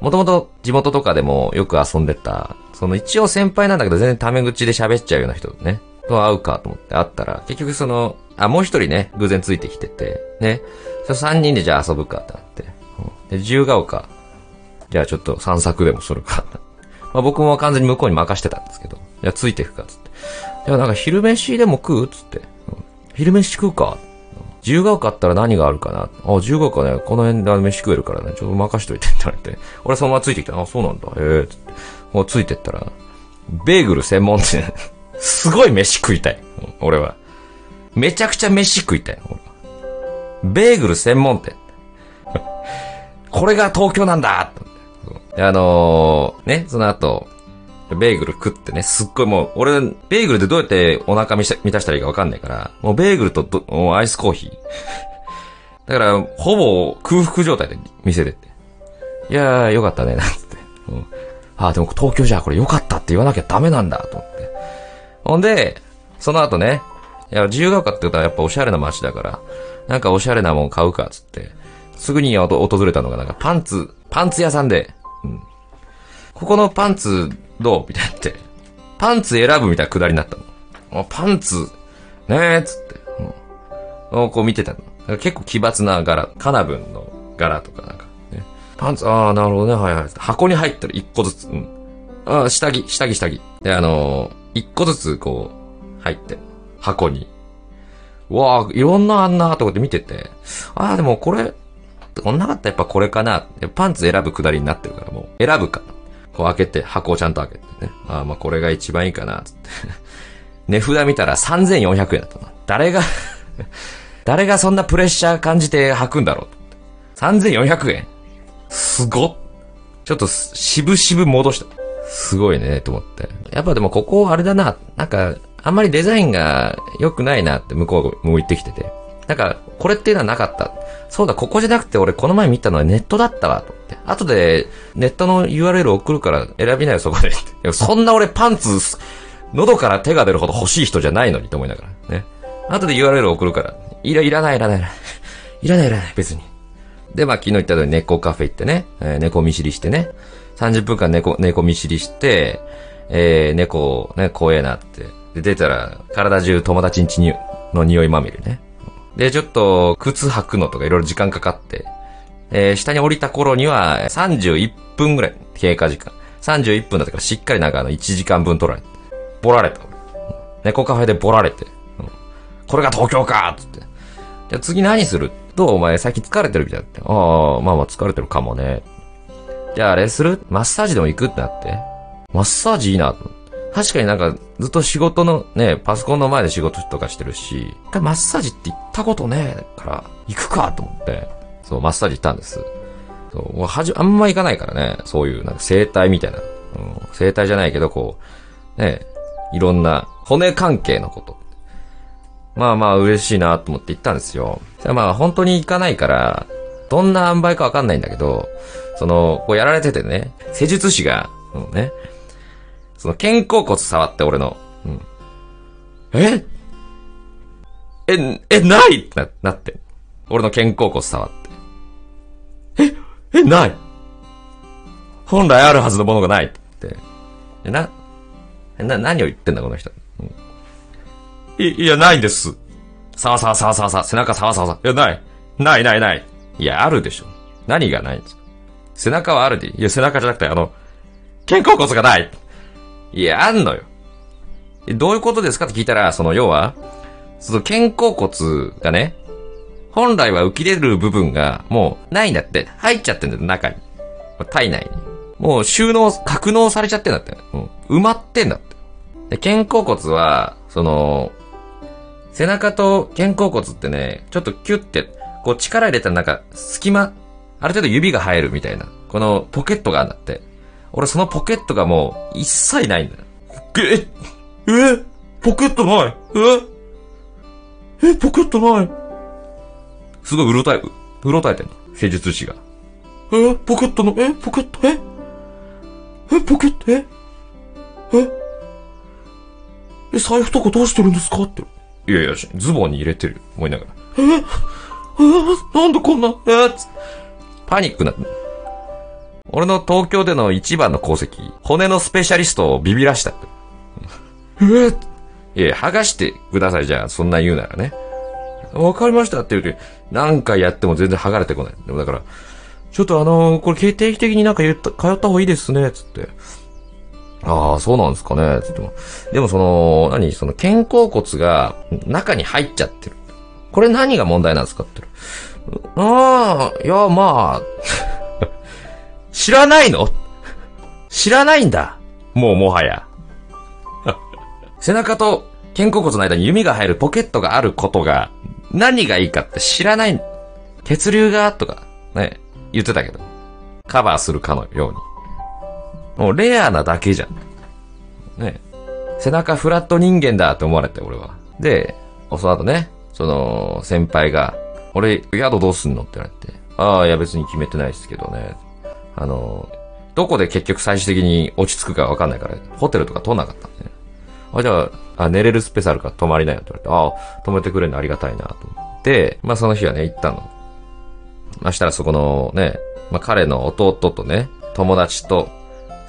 もともと地元とかでもよく遊んでた、その一応先輩なんだけど全然タメ口で喋っちゃうような人ね、と会うかと思って会ったら、結局その、あ、もう一人ね、偶然ついてきてて、ね、それ三人でじゃあ遊ぶかってなって、で、自由が丘、じゃあちょっと散策でもするか。まあ僕も完全に向こうに任してたんですけど、じゃあついてくかっつって。いや、なんか昼飯でも食うっつって。昼飯食うか自由が丘あったら何があるかな？あ、自由が丘ね、この辺で飯食えるからね、ちょっと任しといてって言われて。俺そのままついてきた。あ、そうなんだ。へえ、つって。もうついてったら、ベーグル専門店。すごい飯食いたい。俺は。めちゃくちゃ飯食いたい。ベーグル専門店。これが東京なんだあのーね、その後、ベーグル食ってね、すっごいもう、俺、ベーグルでどうやってお腹満たしたらいいかわかんないから、もうベーグルとどもうアイスコーヒー。だから、ほぼ空腹状態で店出て。いやー、よかったね、なんつって。うん、あー、でも東京じゃこれよかったって言わなきゃダメなんだ、と思って。ほんで、その後ね、いや、自由が丘って言ったらやっぱおしゃれな街だから、なんかおしゃれなもん買うか、つって。すぐに訪れたのがなんかパンツ、パンツ屋さんで、うん。ここのパンツどう？みたいになって。パンツ選ぶみたいなくだりになったの。パンツ、ねえ、つって。うん。こう見てたの。結構奇抜な柄、カナブンの柄とかなんか、ね。パンツ、ああ、なるほどね、はいはい。箱に入ってる、一個ずつ。うん。ああ、下着、下着、下着。で、あのー一個ずつこう、入って、箱に。うわあ、いろんなあんなとかって見てて、ああ、でもこれ、こんなかったらやっぱこれかな。パンツ選ぶくだりになってるからもう、選ぶか。こう開けて、箱をちゃんと開けてね。ああ、まあこれが一番いいかな、つって。値札見たら3400円だったの。誰が、誰がそんなプレッシャー感じて履くんだろう。3400円すごっ。ちょっとす、渋々戻した。すごいね、と思って。やっぱでもここあれだな、なんか、あんまりデザインが良くないなって向こうも言ってきてて。なんか、これっていうのはなかった。そうだ、ここじゃなくて俺この前見たのはネットだったわ、と。後で、ネットの URL 送るから選びなよ、そこで。そんな俺パンツ、喉から手が出るほど欲しい人じゃないのにと思いながら。ね。後で URL 送るから。いら、いらない、いらない、いらない。いらない、いらない、別に。で、まあ昨日言ったように猫カフェ行ってね、えー猫見知りしてね、30分間猫、猫見知りして、えー、猫、ね、怖えなって。で、出たら、体中友達んちに、の匂いまみれね。で、ちょっと、靴履くのとかいろいろ時間かかって、えー、下に降りた頃には、31分ぐらい、経過時間。31分だったから、しっかりなんかあの、1時間分取られて。ボラれた。猫カフェでボラれて。うんこれが東京かっつって。じゃあ次何する？どうお前最近疲れてるみたいだって。ああ、まあまあ疲れてるかもね。じゃああれする？マッサージでも行くってなって。マッサージいいな。確かになんかずっと仕事のね、パソコンの前で仕事とかしてるし、マッサージって行ったことねえから、行くかと思って。そう、マッサージ行ったんです。そう、はじ、あんま行かないからね、そういうなんか整体みたいな。うん、整体じゃないけど、こう、ね、いろんな骨関係のこと。まあまあ嬉しいなと思って行ったんですよ。まあ本当に行かないから、どんな塩梅かわかんないんだけど、その、こうやられててね、施術師が、うんね、その肩甲骨触って俺の、うん。え？え、え、ないってな、なって。俺の肩甲骨触って。え、ない本来あるはずのものがないって。え、な、な、何を言ってんだこの人。うんい、いや、ないんです。さわさわさわさわさ、背中さわさわさ。いや、ない。ないないない。いや、あるでしょ。何がないんですか背中はあるで。いや、背中じゃなくて、あの、肩甲骨がない。いや、あんのよ。どういうことですかって聞いたら、その、要は、その肩甲骨がね、本来は浮き出る部分がもうないんだって。入っちゃってんだよ、中に。体内に。もう収納、格納されちゃってんだって。う。埋まってんだって。で、肩甲骨は、その、背中と肩甲骨ってね、ちょっとキュッて、こう力入れたらなんか、隙間、ある程度指が入るみたいな、このポケットがあんだって。俺そのポケットがもう、一切ないんだよ。え、え、ポケットない？え、え、ポケットない？すごいうろたえ、うろたえてんの？施術師が。え、ポケットの、え、ポケット、え？え、ポケット、え？え？え、財布とかどうしてるんですか？って。いやいや、ズボンに入れてる。よ。思いながら。え？え？なんでこんな、え？つパニックな、俺の東京での一番の功績、骨のスペシャリストをビビらした。え？いや、剥がしてください、じゃあ、そんな言うならね。わかりましたって言うて、何回やっても全然剥がれてこない。でもだから、ちょっとあのー、これ定期的になんか言った、通った方がいいですね、つって。ああ、そうなんですかね、つっても。でもその、何その肩甲骨が中に入っちゃってる。これ何が問題なんですかって。ああ、いや、まあ、知らないの？知らないんだ。もうもはや。背中と肩甲骨の間に弓が入るポケットがあることが何がいいかって知らない。血流がとか、ね、言ってたけど。カバーするかのように。もうレアなだけじゃん。ね。背中フラット人間だって思われて、俺は。で、その後ね、その、先輩が、俺、宿どうすんのって言われて。ああ、いや別に決めてないですけどね。あの、どこで結局最終的に落ち着くかわかんないから、ホテルとか取んなかった、あ、じゃあ、あ、寝れるスペースあるから泊まりなよって言われて、ああ、泊めてくれるのありがたいなと思って、まあその日はね、行ったの。まあしたらそこのね、まあ彼の弟とね、友達と、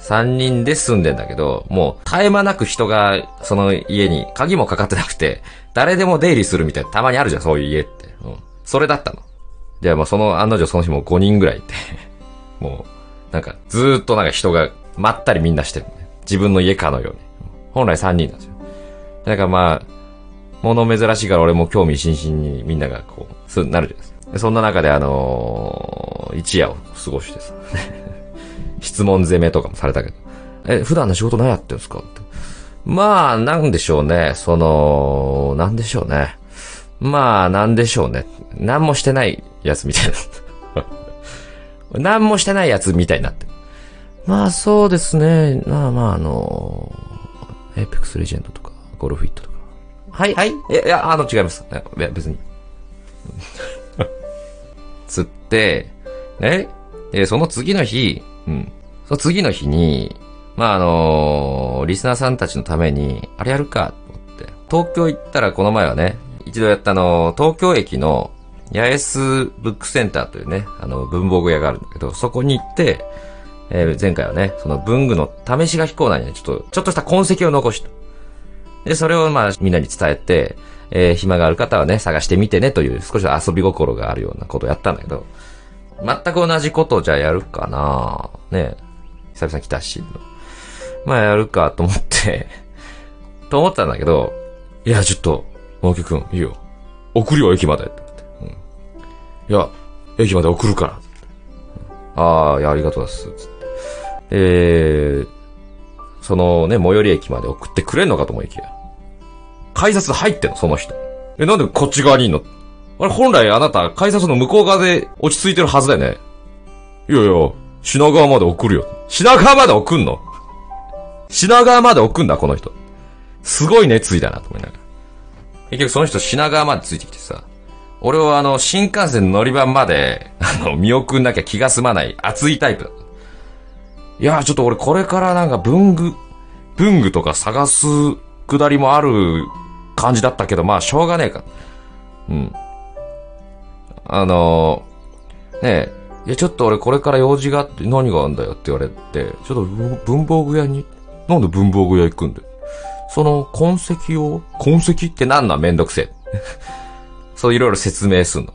三人で住んでんだけど、もう絶え間なく人がその家に鍵もかかってなくて、誰でも出入りするみたいなたまにあるじゃん、そういう家って。うん。それだったの。じゃあまあその案の定その日も5人ぐらいいて、もう、なんかずーっとなんか人がまったりみんなしてる、ね。自分の家かのように。本来3人なんですよ。だからまあ、物珍しいから俺も興味津々にみんながこう、そうなるじゃないですか。そんな中であのー、一夜を過ごしてさ。質問攻めとかもされたけど。え、普段の仕事何やってんですか？って。まあ、なんでしょうね。その、なんでしょうね。まあ、なんでしょうね。何もしてないやつみたいな。何もしてないやつみたいになって。まあ、そうですね。まあまあ、あのエーペックスレジェンドとか、ゴルフィットとか。はい、はい。いや、あの、違います。いや、別に。つって、ね。で、その次の日、うん。その次の日に、まあ、あのー、リスナーさんたちのために、あれやるか、と思って。東京行ったらこの前はね、一度やったあの、東京駅の、八重洲ブックセンターというね、あの、文房具屋があるんだけど、そこに行って、えー、前回はね、その文具の試し書きコーナーにね、ちょっと、ちょっとした痕跡を残した。で、それをまあ、みんなに伝えて、えー、暇がある方はね、探してみてねという少し遊び心があるようなことをやったんだけど、全く同じことをじゃあやるかなね久々来たし。まあやるかと思って と思ったんだけど、いや、ちょっと、マキくん、いいよ。送るよ、駅まで。うん。いや、駅まで送るから。ああ、いや、ありがとうです。つって。えー、そのね、最寄り駅まで送ってくれんのかと思いきや。改札入ってんの、その人。え、なんでこっち側にいんの？あれ、本来あなた、改札の向こう側で落ち着いてるはずだよね。いやいや、品川まで送るよ。品川まで送んの？品川まで送んだ、この人。すごい熱意だな、と思いながら。結局その人品川までついてきてさ、俺はあの、新幹線乗り場まで、あの、見送んなきゃ気が済まない熱いタイプだ。いやちょっと俺これからなんか文具、文具とか探すくだりもある感じだったけど、まあしょうがねえか。うん。あのー、ねえ、いやちょっと俺これから用事があって何があんだよって言われて、ちょっと文房具屋に、なんで文房具屋行くんだよ。その痕跡を、痕跡って何なんめんどくせえ。そういろいろ説明すんの。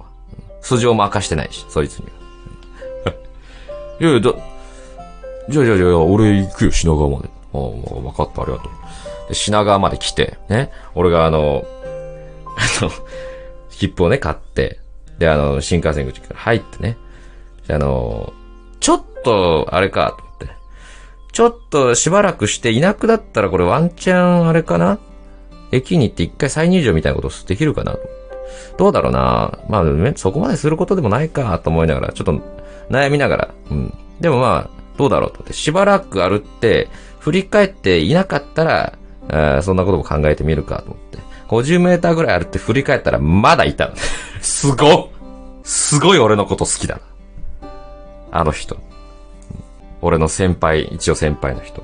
素性も明かしてないし、そいつには。いやいや、だ、じゃあじゃあじゃあ、俺行くよ、品川まで。ああ、わかった、ありがとう。で、品川まで来て、ね。俺があの、あの、切符をね、買って、で、あの、新幹線口から入ってね。あの、ちょっと、あれか、と思って。ちょっとしばらくしていなくなったらこれワンチャンあれかな？駅に行って一回再入場みたいなことできるかな？どうだろうなまあ、そこまですることでもないかと思いながら、ちょっと悩みながら、うん。でもまあ、どうだろうと思って、しばらく歩って、振り返っていなかったら、そんなことも考えてみるかと思って。50メーターぐらい歩って振り返ったらまだいた。すごすごい俺のこと好きだな。あの人。俺の先輩、一応先輩の人。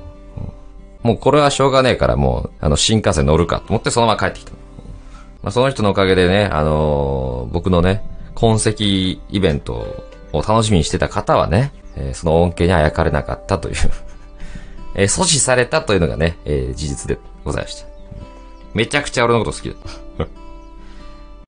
もうこれはしょうがねえからもう、あの、新幹線乗るかと思ってそのまま帰ってきた。まあ、その人のおかげでね、あのー、僕のね、痕跡イベントを楽しみにしてた方はね、えーその恩恵にあやかれなかったという、えー阻止されたというのがね、えー事実でございました。めちゃくちゃ俺のこと好きだ。